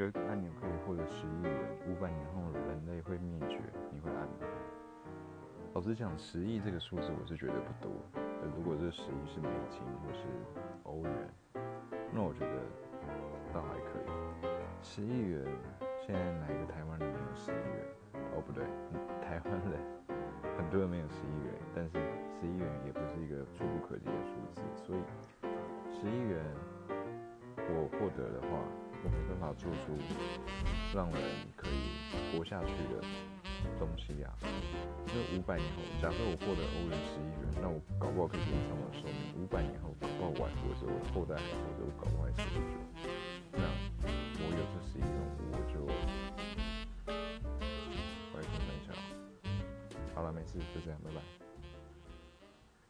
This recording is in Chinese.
有一个按钮可以获得十亿元，五百年后人类会灭绝，你会按吗？老实讲，十亿这个数字我是觉得不多。如果这十亿是美金或是欧元，那我觉得倒还可以。十亿元，现在哪一个台湾人没有十亿元？哦，不对，台湾人很多人没有十亿元，但是十亿元也不是一个触不可及的数字，所以十亿元我获得的话，我没办法做出让人可以活下去的东西呀。那五百年后，假设我获得欧元十亿元，那我搞不好可以延长我的寿命。五百年后，搞不好我还活着，我的后代还活着，我搞不好还死不久。那我有这十亿元，我就我来分享。好了，没事，就这样，拜拜。